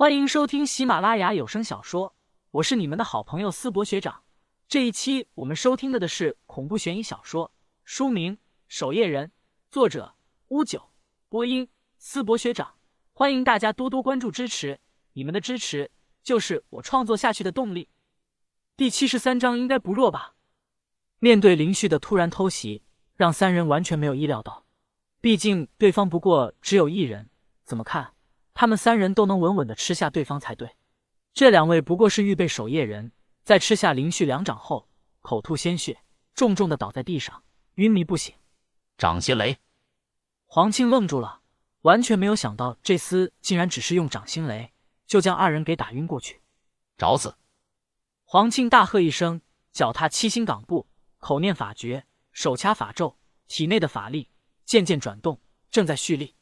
欢迎收听喜马拉雅有声小说，我是你们的好朋友思博学长。这一期我们收听的的是恐怖悬疑小说，书名《守夜人》，作者乌九，播音思博学长。欢迎大家多多关注支持，你们的支持就是我创作下去的动力。第七十三章应该不弱吧？面对林旭的突然偷袭，让三人完全没有意料到。毕竟对方不过只有一人，怎么看他们三人都能稳稳的吃下对方才对。这两位不过是预备守夜人，在吃下林旭两掌后，口吐鲜血，重重的倒在地上，晕迷不醒。掌心雷，黄庆愣住了，完全没有想到这厮竟然只是用掌心雷就将二人给打晕过去。找死！黄庆大喝一声，脚踏七星岗步，口念法诀，手掐法咒，体内的法力。渐渐转动，正在蓄力。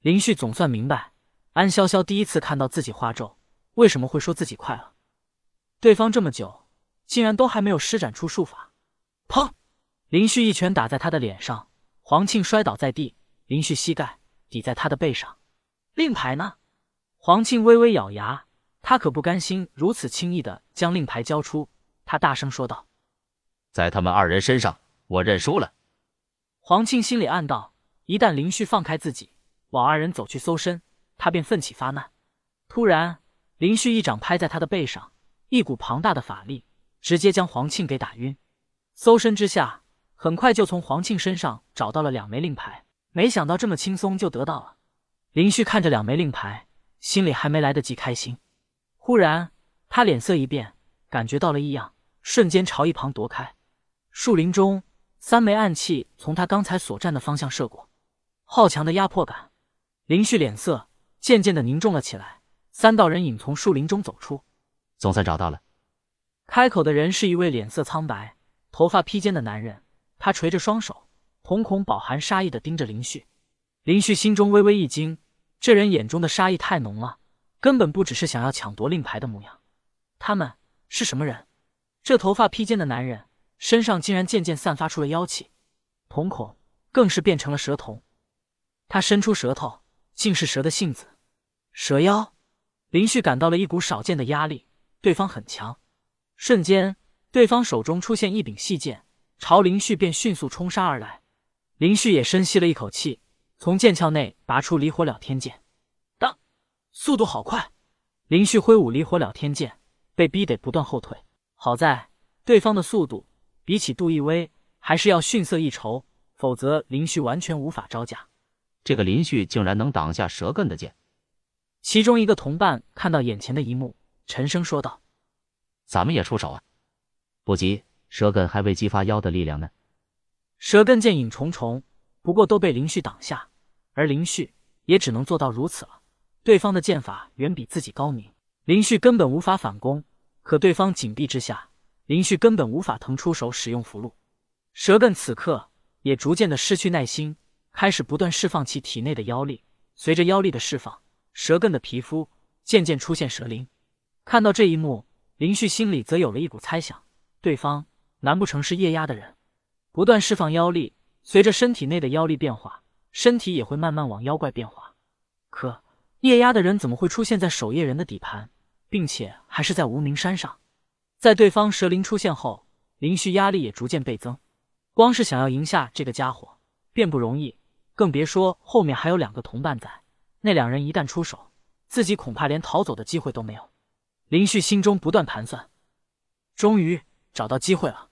林旭总算明白，安潇潇第一次看到自己花咒，为什么会说自己快了。对方这么久，竟然都还没有施展出术法。砰！林旭一拳打在他的脸上，黄庆摔倒在地。林旭膝盖抵在他的背上。令牌呢？黄庆微微咬牙，他可不甘心如此轻易的将令牌交出。他大声说道：“在他们二人身上，我认输了。”黄庆心里暗道：一旦林旭放开自己，往二人走去搜身，他便奋起发难。突然，林旭一掌拍在他的背上，一股庞大的法力直接将黄庆给打晕。搜身之下，很快就从黄庆身上找到了两枚令牌。没想到这么轻松就得到了。林旭看着两枚令牌，心里还没来得及开心，忽然他脸色一变，感觉到了异样，瞬间朝一旁躲开。树林中。三枚暗器从他刚才所站的方向射过，好强的压迫感！林旭脸色渐渐的凝重了起来。三道人影从树林中走出，总算找到了。开口的人是一位脸色苍白、头发披肩的男人，他垂着双手，瞳孔饱含杀意的盯着林旭。林旭心中微微一惊，这人眼中的杀意太浓了，根本不只是想要抢夺令牌的模样。他们是什么人？这头发披肩的男人。身上竟然渐渐散发出了妖气，瞳孔更是变成了蛇瞳。他伸出舌头，竟是蛇的性子。蛇妖林旭感到了一股少见的压力，对方很强。瞬间，对方手中出现一柄细剑，朝林旭便迅速冲杀而来。林旭也深吸了一口气，从剑鞘内拔出离火了天剑。当，速度好快！林旭挥舞离火了天剑，被逼得不断后退。好在对方的速度。比起杜奕威，还是要逊色一筹，否则林旭完全无法招架。这个林旭竟然能挡下蛇根的剑。其中一个同伴看到眼前的一幕，沉声说道：“咱们也出手啊！不急，蛇根还未激发妖的力量呢。”蛇根剑影重重，不过都被林旭挡下，而林旭也只能做到如此了。对方的剑法远比自己高明，林旭根本无法反攻。可对方紧逼之下。林旭根本无法腾出手使用符箓，蛇根此刻也逐渐的失去耐心，开始不断释放其体内的妖力。随着妖力的释放，蛇根的皮肤渐渐出现蛇鳞。看到这一幕，林旭心里则有了一股猜想：对方难不成是液压的人？不断释放妖力，随着身体内的妖力变化，身体也会慢慢往妖怪变化。可液压的人怎么会出现在守夜人的底盘，并且还是在无名山上？在对方蛇灵出现后，林旭压力也逐渐倍增。光是想要赢下这个家伙便不容易，更别说后面还有两个同伴在。那两人一旦出手，自己恐怕连逃走的机会都没有。林旭心中不断盘算，终于找到机会了。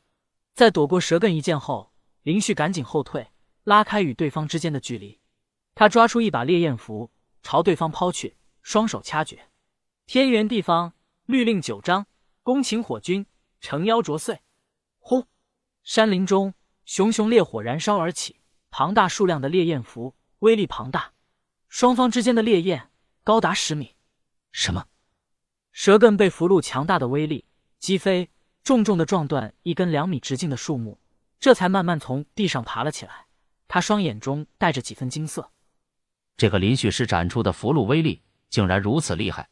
在躲过蛇艮一剑后，林旭赶紧后退，拉开与对方之间的距离。他抓出一把烈焰符，朝对方抛去，双手掐诀：天圆地方，律令九章。宫擎火君，成妖灼碎。轰！山林中熊熊烈火燃烧而起，庞大数量的烈焰符，威力庞大。双方之间的烈焰高达十米。什么？蛇根被符箓强大的威力击飞，重重的撞断一根两米直径的树木，这才慢慢从地上爬了起来。他双眼中带着几分惊色。这个林旭施展出的符箓威力竟然如此厉害！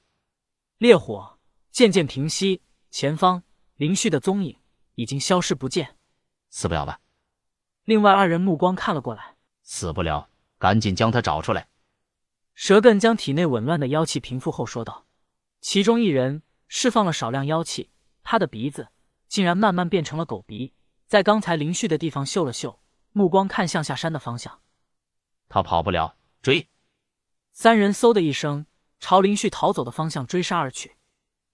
烈火渐渐平息。前方林旭的踪影已经消失不见，死不了吧？另外二人目光看了过来，死不了，赶紧将他找出来。蛇艮将体内紊乱的妖气平复后说道：“其中一人释放了少量妖气，他的鼻子竟然慢慢变成了狗鼻，在刚才林旭的地方嗅了嗅，目光看向下山的方向。他跑不了，追！三人嗖的一声朝林旭逃走的方向追杀而去。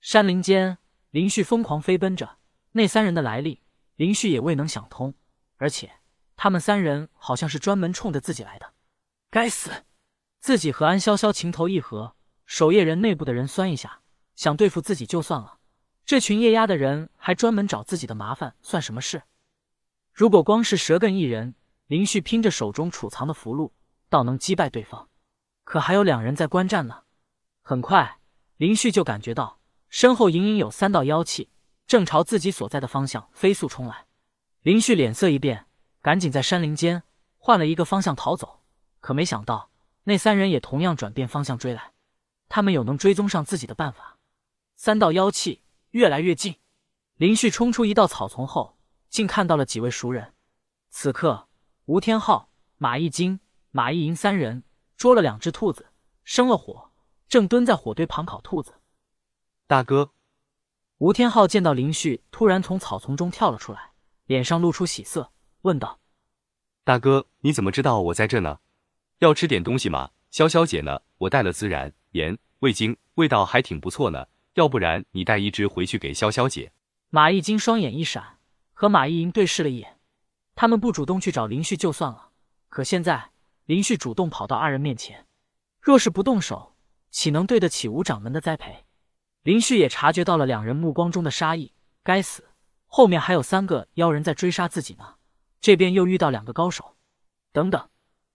山林间，林旭疯狂飞奔着，那三人的来历，林旭也未能想通，而且他们三人好像是专门冲着自己来的。该死！自己和安潇潇情投意合，守夜人内部的人酸一下，想对付自己就算了，这群夜鸦的人还专门找自己的麻烦，算什么事？如果光是蛇根一人，林旭拼着手中储藏的符箓，倒能击败对方。可还有两人在观战呢。很快，林旭就感觉到身后隐隐有三道妖气，正朝自己所在的方向飞速冲来。林旭脸色一变，赶紧在山林间换了一个方向逃走。可没想到。那三人也同样转变方向追来，他们有能追踪上自己的办法。三道妖气越来越近，林旭冲出一道草丛后，竟看到了几位熟人。此刻，吴天昊、马一金、马一银三人捉了两只兔子，生了火，正蹲在火堆旁烤兔子。大哥，吴天昊见到林旭突然从草丛中跳了出来，脸上露出喜色，问道：“大哥，你怎么知道我在这呢？”要吃点东西吗？潇潇姐呢？我带了孜然、盐、味精，味道还挺不错呢。要不然你带一只回去给潇潇姐。马一金双眼一闪，和马一银对视了一眼。他们不主动去找林旭就算了，可现在林旭主动跑到二人面前，若是不动手，岂能对得起吴掌门的栽培？林旭也察觉到了两人目光中的杀意。该死，后面还有三个妖人在追杀自己呢。这边又遇到两个高手。等等。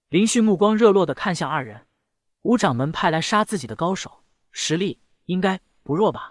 林旭目光热络的看向二人，吴掌门派来杀自己的高手，实力应该不弱吧？